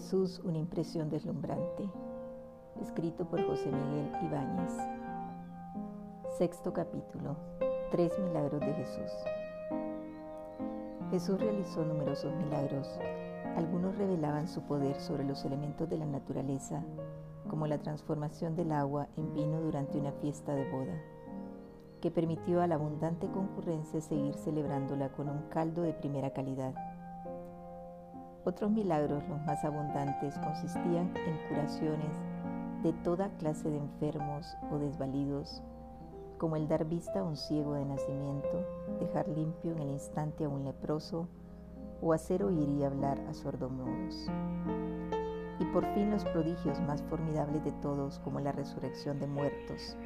Jesús, una impresión deslumbrante. Escrito por José Miguel Ibáñez. Sexto capítulo. Tres milagros de Jesús. Jesús realizó numerosos milagros. Algunos revelaban su poder sobre los elementos de la naturaleza, como la transformación del agua en vino durante una fiesta de boda, que permitió a la abundante concurrencia seguir celebrándola con un caldo de primera calidad otros milagros, los más abundantes, consistían en curaciones de toda clase de enfermos o desvalidos, como el dar vista a un ciego de nacimiento, dejar limpio en el instante a un leproso o hacer oír y hablar a sordomudos. Y por fin los prodigios más formidables de todos, como la resurrección de muertos.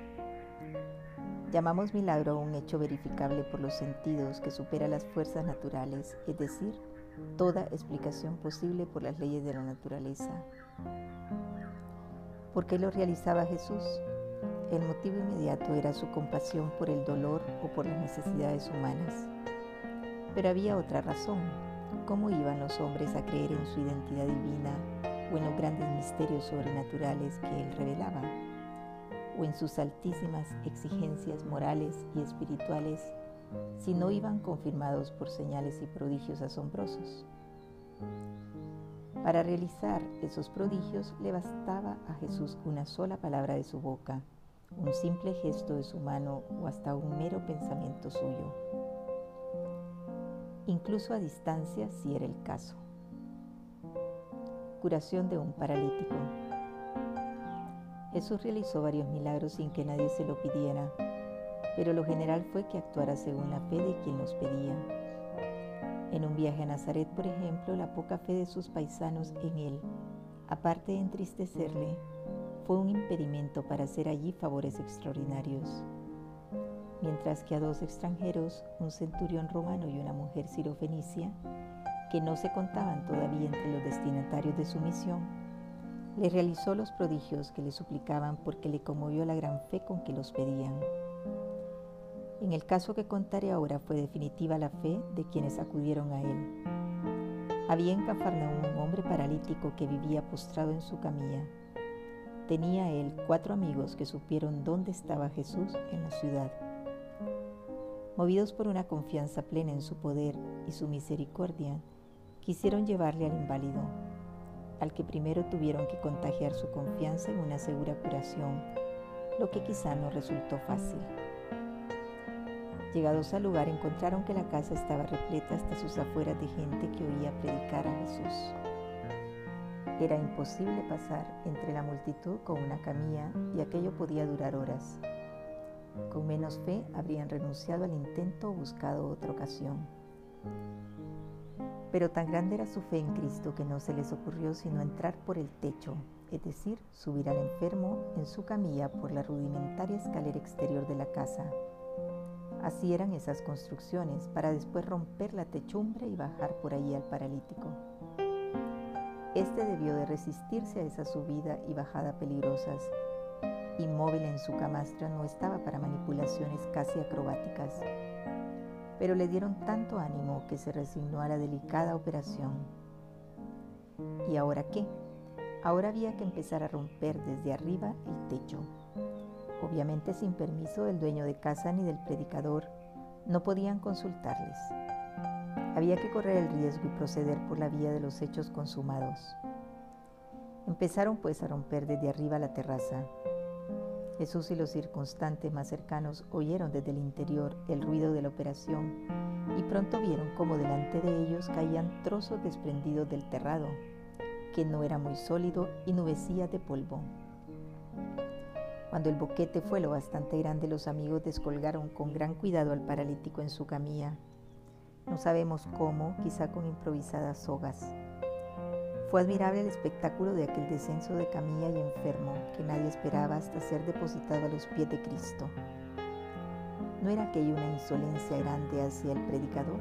Llamamos milagro a un hecho verificable por los sentidos que supera las fuerzas naturales, es decir, toda explicación posible por las leyes de la naturaleza. ¿Por qué lo realizaba Jesús? El motivo inmediato era su compasión por el dolor o por las necesidades humanas. Pero había otra razón. ¿Cómo iban los hombres a creer en su identidad divina o en los grandes misterios sobrenaturales que él revelaba? ¿O en sus altísimas exigencias morales y espirituales si no iban confirmados por señales y prodigios asombrosos. Para realizar esos prodigios le bastaba a Jesús una sola palabra de su boca, un simple gesto de su mano o hasta un mero pensamiento suyo, incluso a distancia si era el caso. Curación de un paralítico. Jesús realizó varios milagros sin que nadie se lo pidiera pero lo general fue que actuara según la fe de quien los pedía. En un viaje a Nazaret, por ejemplo, la poca fe de sus paisanos en él, aparte de entristecerle, fue un impedimento para hacer allí favores extraordinarios. Mientras que a dos extranjeros, un centurión romano y una mujer sirofenicia, que no se contaban todavía entre los destinatarios de su misión, le realizó los prodigios que le suplicaban porque le conmovió la gran fe con que los pedían. En el caso que contaré ahora fue definitiva la fe de quienes acudieron a él. Había en Cafarnaúm un hombre paralítico que vivía postrado en su camilla. Tenía él cuatro amigos que supieron dónde estaba Jesús en la ciudad. Movidos por una confianza plena en su poder y su misericordia, quisieron llevarle al inválido, al que primero tuvieron que contagiar su confianza en una segura curación, lo que quizá no resultó fácil. Llegados al lugar encontraron que la casa estaba repleta hasta sus afueras de gente que oía predicar a Jesús. Era imposible pasar entre la multitud con una camilla y aquello podía durar horas. Con menos fe habrían renunciado al intento o buscado otra ocasión. Pero tan grande era su fe en Cristo que no se les ocurrió sino entrar por el techo, es decir, subir al enfermo en su camilla por la rudimentaria escalera exterior de la casa Así eran esas construcciones para después romper la techumbre y bajar por ahí al paralítico. Este debió de resistirse a esa subida y bajada peligrosas. Inmóvil en su camastro no estaba para manipulaciones casi acrobáticas, pero le dieron tanto ánimo que se resignó a la delicada operación. ¿Y ahora qué? Ahora había que empezar a romper desde arriba el techo obviamente sin permiso del dueño de casa ni del predicador, no podían consultarles. Había que correr el riesgo y proceder por la vía de los hechos consumados. Empezaron pues a romper desde arriba la terraza. Jesús y los circunstantes más cercanos oyeron desde el interior el ruido de la operación y pronto vieron como delante de ellos caían trozos desprendidos del terrado, que no era muy sólido y nubecía de polvo. Cuando el boquete fue lo bastante grande, los amigos descolgaron con gran cuidado al paralítico en su camilla. No sabemos cómo, quizá con improvisadas sogas. Fue admirable el espectáculo de aquel descenso de camilla y enfermo que nadie esperaba hasta ser depositado a los pies de Cristo. ¿No era aquello una insolencia grande hacia el predicador,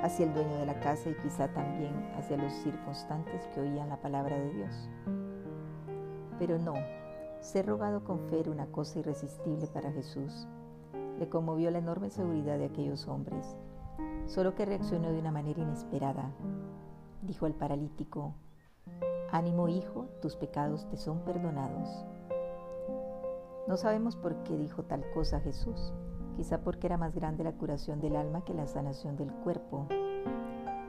hacia el dueño de la casa y quizá también hacia los circunstantes que oían la palabra de Dios? Pero no, ser rogado con fe era una cosa irresistible para Jesús. Le conmovió la enorme seguridad de aquellos hombres, solo que reaccionó de una manera inesperada. Dijo al paralítico, Ánimo hijo, tus pecados te son perdonados. No sabemos por qué dijo tal cosa Jesús, quizá porque era más grande la curación del alma que la sanación del cuerpo,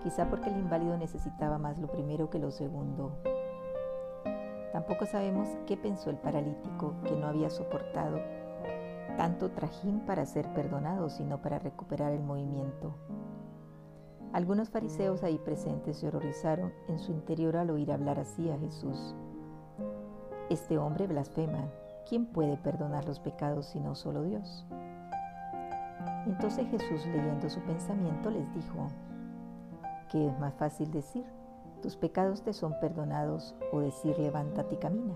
quizá porque el inválido necesitaba más lo primero que lo segundo. Tampoco sabemos qué pensó el paralítico que no había soportado tanto trajín para ser perdonado, sino para recuperar el movimiento. Algunos fariseos ahí presentes se horrorizaron en su interior al oír hablar así a Jesús. Este hombre blasfema. ¿Quién puede perdonar los pecados sino solo Dios? Entonces Jesús, leyendo su pensamiento, les dijo, ¿qué es más fácil decir? Tus pecados te son perdonados o decir levántate y camina.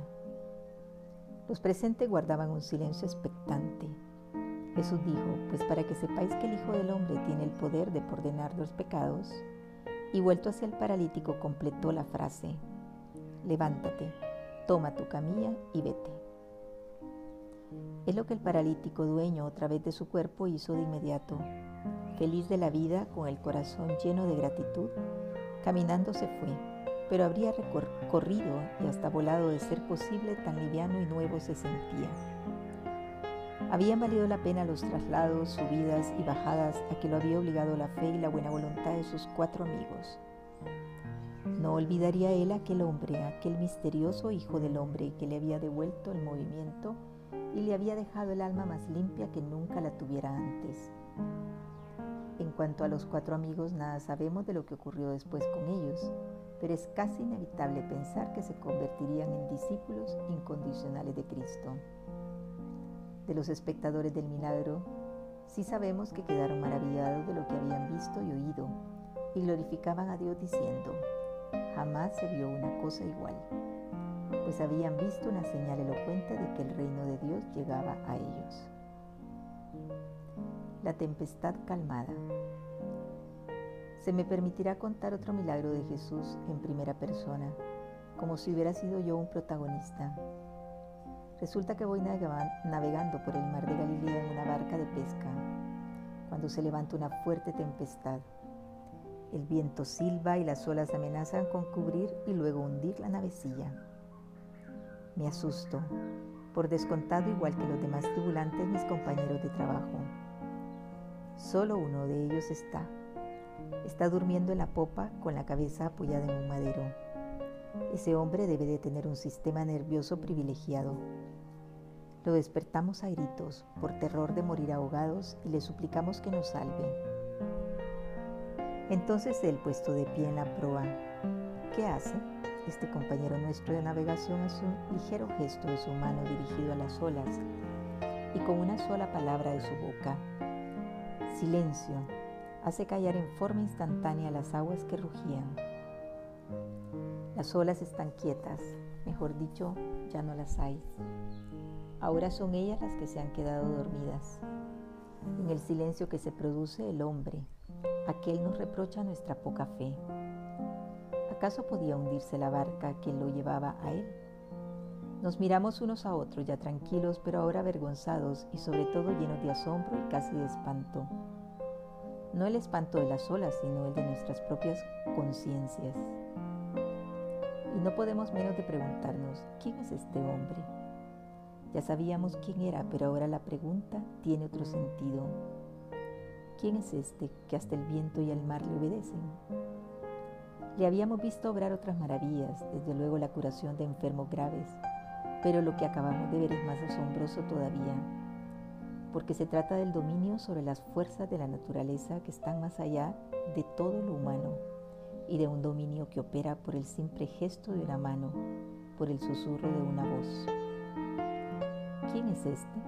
Los presentes guardaban un silencio expectante. Jesús dijo, pues para que sepáis que el Hijo del Hombre tiene el poder de perdonar los pecados, y vuelto hacia el paralítico completó la frase, levántate, toma tu camilla y vete. Es lo que el paralítico dueño otra vez de su cuerpo hizo de inmediato. Feliz de la vida, con el corazón lleno de gratitud, caminando se fue, pero habría recorrido y hasta volado de ser posible tan liviano y nuevo se sentía. Habían valido la pena los traslados, subidas y bajadas a que lo había obligado la fe y la buena voluntad de sus cuatro amigos. No olvidaría él aquel hombre, aquel misterioso hijo del hombre que le había devuelto el movimiento y le había dejado el alma más limpia que nunca la tuviera antes. En cuanto a los cuatro amigos, nada sabemos de lo que ocurrió después con ellos, pero es casi inevitable pensar que se convertirían en discípulos incondicionales de Cristo de los espectadores del milagro, sí sabemos que quedaron maravillados de lo que habían visto y oído y glorificaban a Dios diciendo, jamás se vio una cosa igual, pues habían visto una señal elocuente de que el reino de Dios llegaba a ellos. La tempestad calmada. Se me permitirá contar otro milagro de Jesús en primera persona, como si hubiera sido yo un protagonista Resulta que voy navegando por el mar de Galilea en una barca de pesca, cuando se levanta una fuerte tempestad. El viento silba y las olas amenazan con cubrir y luego hundir la navecilla. Me asusto, por descontado igual que los demás tribulantes, mis compañeros de trabajo. Solo uno de ellos está. Está durmiendo en la popa con la cabeza apoyada en un madero. Ese hombre debe de tener un sistema nervioso privilegiado. Lo despertamos a gritos por terror de morir ahogados y le suplicamos que nos salve. Entonces él, puesto de pie en la proa, ¿qué hace? Este compañero nuestro de navegación hace un ligero gesto de su mano dirigido a las olas y con una sola palabra de su boca, silencio, hace callar en forma instantánea las aguas que rugían. Las olas están quietas, mejor dicho, ya no las hay. Ahora son ellas las que se han quedado dormidas. En el silencio que se produce el hombre, aquel nos reprocha nuestra poca fe. ¿Acaso podía hundirse la barca que lo llevaba a él? Nos miramos unos a otros ya tranquilos, pero ahora avergonzados y sobre todo llenos de asombro y casi de espanto. No el espanto de las olas, sino el de nuestras propias conciencias. Y no podemos menos de preguntarnos, ¿quién es este hombre? Ya sabíamos quién era, pero ahora la pregunta tiene otro sentido. ¿Quién es este que hasta el viento y el mar le obedecen? Le habíamos visto obrar otras maravillas, desde luego la curación de enfermos graves, pero lo que acabamos de ver es más asombroso todavía, porque se trata del dominio sobre las fuerzas de la naturaleza que están más allá de todo lo humano y de un dominio que opera por el simple gesto de una mano, por el susurro de una voz. ¿Quién es este?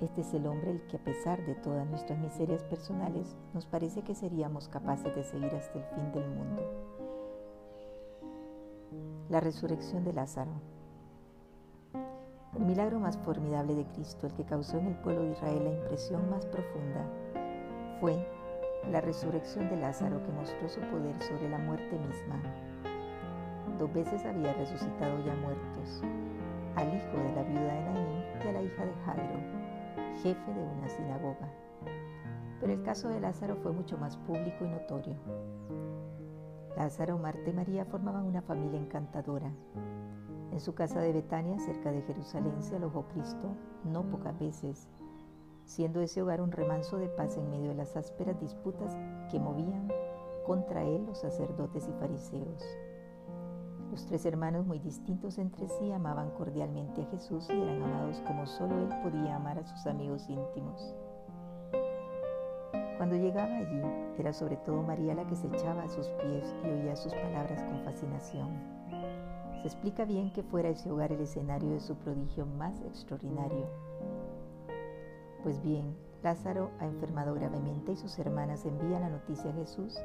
Este es el hombre el que a pesar de todas nuestras miserias personales nos parece que seríamos capaces de seguir hasta el fin del mundo. La resurrección de Lázaro. El milagro más formidable de Cristo, el que causó en el pueblo de Israel la impresión más profunda, fue la resurrección de Lázaro que mostró su poder sobre la muerte misma. Dos veces había resucitado ya muertos, al hijo de la viuda de Naín y a la hija de Jairo, jefe de una sinagoga. Pero el caso de Lázaro fue mucho más público y notorio. Lázaro, Marta y María formaban una familia encantadora. En su casa de Betania, cerca de Jerusalén, se alojó Cristo no pocas veces, siendo ese hogar un remanso de paz en medio de las ásperas disputas que movían contra él los sacerdotes y fariseos. Los tres hermanos, muy distintos entre sí, amaban cordialmente a Jesús y eran amados como solo él podía amar a sus amigos íntimos. Cuando llegaba allí, era sobre todo María la que se echaba a sus pies y oía sus palabras con fascinación. Se explica bien que fuera ese hogar el escenario de su prodigio más extraordinario. Pues bien, Lázaro ha enfermado gravemente y sus hermanas envían la noticia a Jesús,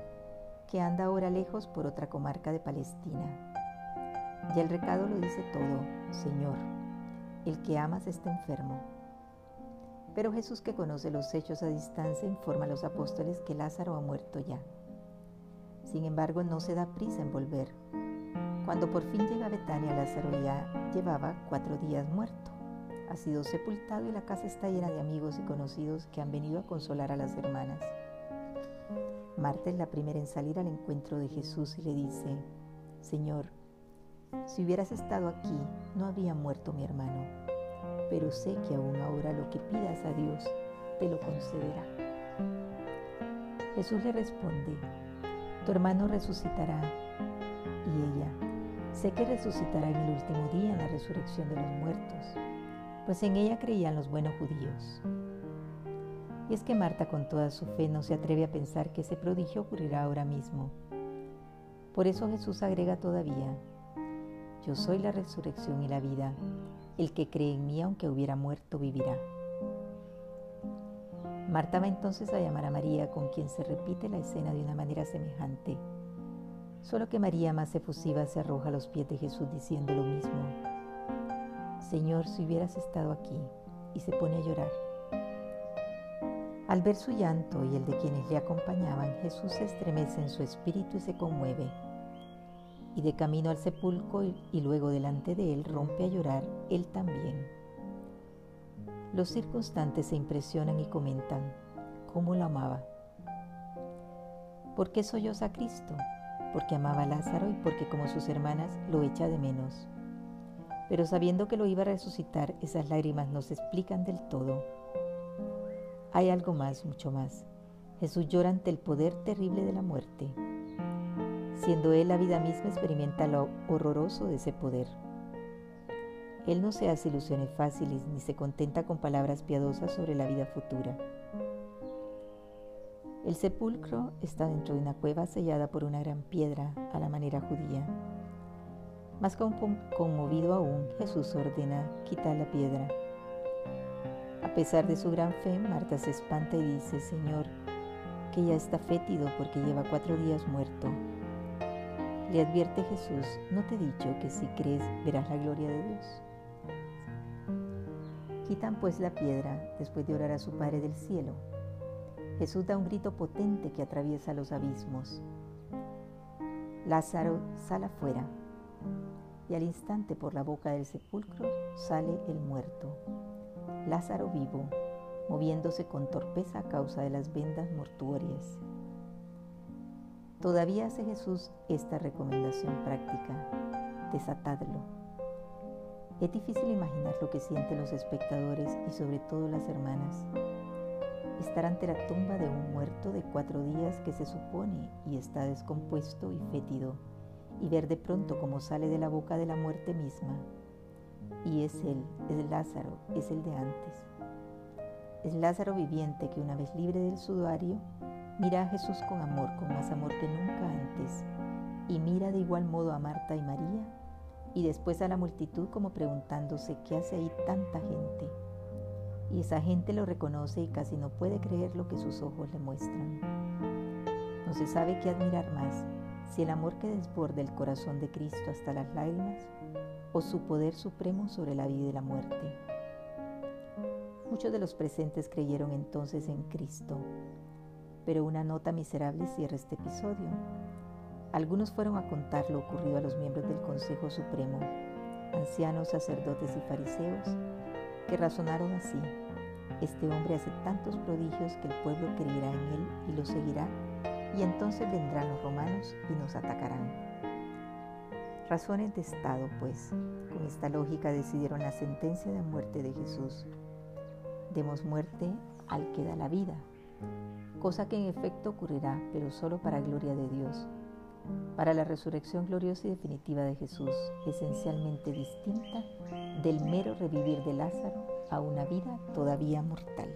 que anda ahora lejos por otra comarca de Palestina. Y el recado lo dice todo, Señor, el que amas está enfermo. Pero Jesús, que conoce los hechos a distancia, informa a los apóstoles que Lázaro ha muerto ya. Sin embargo, no se da prisa en volver. Cuando por fin llega a Betania, Lázaro ya llevaba cuatro días muerto. Ha sido sepultado y la casa está llena de amigos y conocidos que han venido a consolar a las hermanas. Marta es la primera en salir al encuentro de Jesús y le dice, Señor, si hubieras estado aquí, no habría muerto mi hermano pero sé que aún ahora lo que pidas a Dios te lo concederá. Jesús le responde, tu hermano resucitará. Y ella, sé que resucitará en el último día en la resurrección de los muertos, pues en ella creían los buenos judíos. Y es que Marta con toda su fe no se atreve a pensar que ese prodigio ocurrirá ahora mismo. Por eso Jesús agrega todavía, yo soy la resurrección y la vida. El que cree en mí, aunque hubiera muerto, vivirá. Marta va entonces a llamar a María, con quien se repite la escena de una manera semejante. Solo que María, más efusiva, se arroja a los pies de Jesús diciendo lo mismo. Señor, si hubieras estado aquí, y se pone a llorar. Al ver su llanto y el de quienes le acompañaban, Jesús se estremece en su espíritu y se conmueve y de camino al sepulcro y luego delante de él rompe a llorar él también. Los circunstantes se impresionan y comentan cómo lo amaba. ¿Por qué solloza a Cristo? Porque amaba a Lázaro y porque como sus hermanas lo echa de menos. Pero sabiendo que lo iba a resucitar, esas lágrimas no se explican del todo. Hay algo más, mucho más. Jesús llora ante el poder terrible de la muerte siendo Él la vida misma experimenta lo horroroso de ese poder. Él no se hace ilusiones fáciles ni se contenta con palabras piadosas sobre la vida futura. El sepulcro está dentro de una cueva sellada por una gran piedra a la manera judía. Más conmovido aún, Jesús ordena quitar la piedra. A pesar de su gran fe, Marta se espanta y dice, Señor, que ya está fétido porque lleva cuatro días muerto. Le advierte Jesús, ¿no te he dicho que si crees verás la gloria de Dios? Quitan pues la piedra después de orar a su Padre del cielo. Jesús da un grito potente que atraviesa los abismos. Lázaro sale afuera y al instante por la boca del sepulcro sale el muerto. Lázaro vivo, moviéndose con torpeza a causa de las vendas mortuorias. Todavía hace Jesús esta recomendación práctica, desatadlo. Es difícil imaginar lo que sienten los espectadores y sobre todo las hermanas. Estar ante la tumba de un muerto de cuatro días que se supone y está descompuesto y fétido, y ver de pronto cómo sale de la boca de la muerte misma. Y es él, es Lázaro, es el de antes. Es Lázaro viviente que una vez libre del sudario Mira a Jesús con amor, con más amor que nunca antes, y mira de igual modo a Marta y María, y después a la multitud como preguntándose qué hace ahí tanta gente. Y esa gente lo reconoce y casi no puede creer lo que sus ojos le muestran. No se sabe qué admirar más, si el amor que desborda el corazón de Cristo hasta las lágrimas, o su poder supremo sobre la vida y la muerte. Muchos de los presentes creyeron entonces en Cristo, pero una nota miserable cierra este episodio. Algunos fueron a contar lo ocurrido a los miembros del Consejo Supremo, ancianos, sacerdotes y fariseos, que razonaron así. Este hombre hace tantos prodigios que el pueblo creerá en él y lo seguirá, y entonces vendrán los romanos y nos atacarán. Razones de Estado, pues, con esta lógica decidieron la sentencia de muerte de Jesús. Demos muerte al que da la vida, cosa que en efecto ocurrirá, pero solo para gloria de Dios, para la resurrección gloriosa y definitiva de Jesús, esencialmente distinta del mero revivir de Lázaro a una vida todavía mortal.